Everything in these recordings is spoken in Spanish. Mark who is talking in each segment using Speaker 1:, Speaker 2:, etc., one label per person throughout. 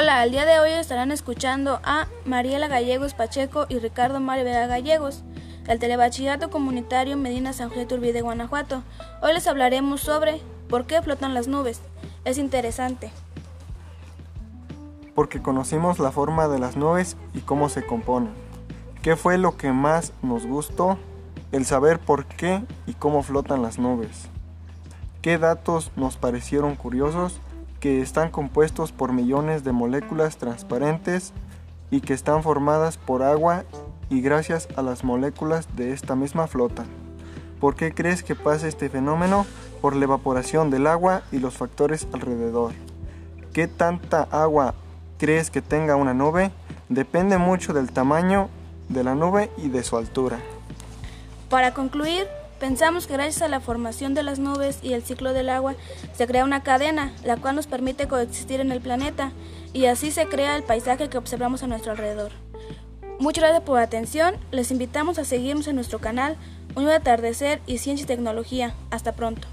Speaker 1: Hola, el día de hoy estarán escuchando a Mariela Gallegos Pacheco y Ricardo Mario Gallegos, del Telebachillerato Comunitario Medina San José Turbide, de Guanajuato. Hoy les hablaremos sobre por qué flotan las nubes. Es interesante.
Speaker 2: Porque conocimos la forma de las nubes y cómo se componen. ¿Qué fue lo que más nos gustó? El saber por qué y cómo flotan las nubes. ¿Qué datos nos parecieron curiosos? Que están compuestos por millones de moléculas transparentes y que están formadas por agua y gracias a las moléculas de esta misma flota. ¿Por qué crees que pasa este fenómeno? Por la evaporación del agua y los factores alrededor. ¿Qué tanta agua crees que tenga una nube? Depende mucho del tamaño de la nube y de su altura.
Speaker 1: Para concluir, Pensamos que gracias a la formación de las nubes y el ciclo del agua se crea una cadena, la cual nos permite coexistir en el planeta y así se crea el paisaje que observamos a nuestro alrededor. Muchas gracias por la atención, les invitamos a seguirnos en nuestro canal Un nuevo atardecer y ciencia y tecnología. Hasta pronto.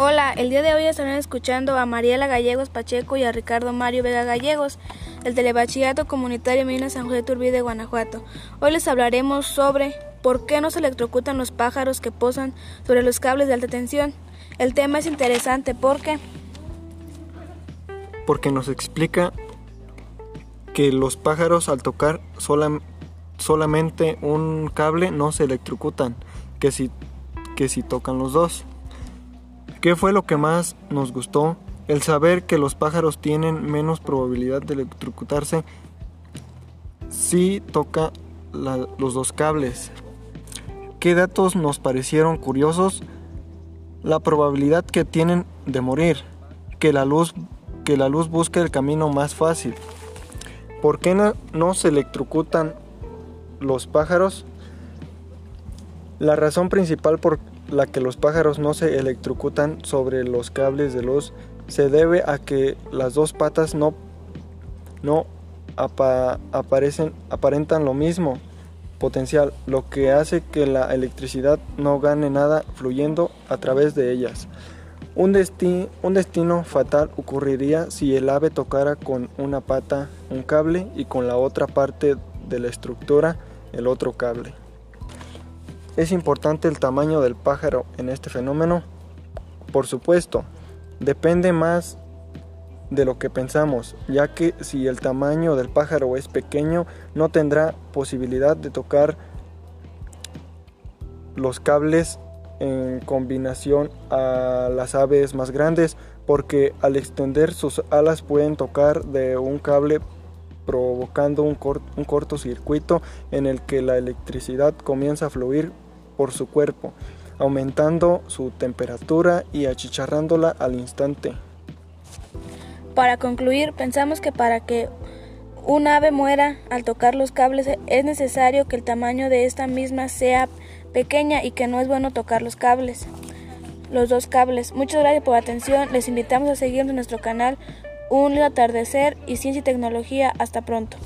Speaker 1: Hola, el día de hoy estarán escuchando a Mariela Gallegos Pacheco y a Ricardo Mario Vega Gallegos del Telebachillerato Comunitario Medina San José Turbide de Guanajuato. Hoy les hablaremos sobre por qué no se electrocutan los pájaros que posan sobre los cables de alta tensión. El tema es interesante porque...
Speaker 2: Porque nos explica que los pájaros al tocar solamente un cable no se electrocutan, que si, que si tocan los dos. ¿Qué fue lo que más nos gustó? El saber que los pájaros tienen menos probabilidad de electrocutarse si toca los dos cables. ¿Qué datos nos parecieron curiosos? La probabilidad que tienen de morir, que la luz, que la luz busque el camino más fácil. ¿Por qué no, no se electrocutan los pájaros? La razón principal por la que los pájaros no se electrocutan sobre los cables de luz se debe a que las dos patas no, no aparecen, aparentan lo mismo potencial, lo que hace que la electricidad no gane nada fluyendo a través de ellas. Un, un destino fatal ocurriría si el ave tocara con una pata un cable y con la otra parte de la estructura el otro cable. ¿Es importante el tamaño del pájaro en este fenómeno? Por supuesto, depende más de lo que pensamos, ya que si el tamaño del pájaro es pequeño, no tendrá posibilidad de tocar los cables en combinación a las aves más grandes, porque al extender sus alas pueden tocar de un cable provocando un, cortocircuito en el que la electricidad comienza a fluir por su cuerpo, aumentando su temperatura y achicharrándola al instante.
Speaker 1: Para concluir, pensamos que para que un ave muera al tocar los cables es necesario que el tamaño de esta misma sea pequeña y que no es bueno tocar los cables. Los dos cables. Muchas gracias por la atención. Les invitamos a seguirnos en nuestro canal Un atardecer y ciencia y tecnología. Hasta pronto.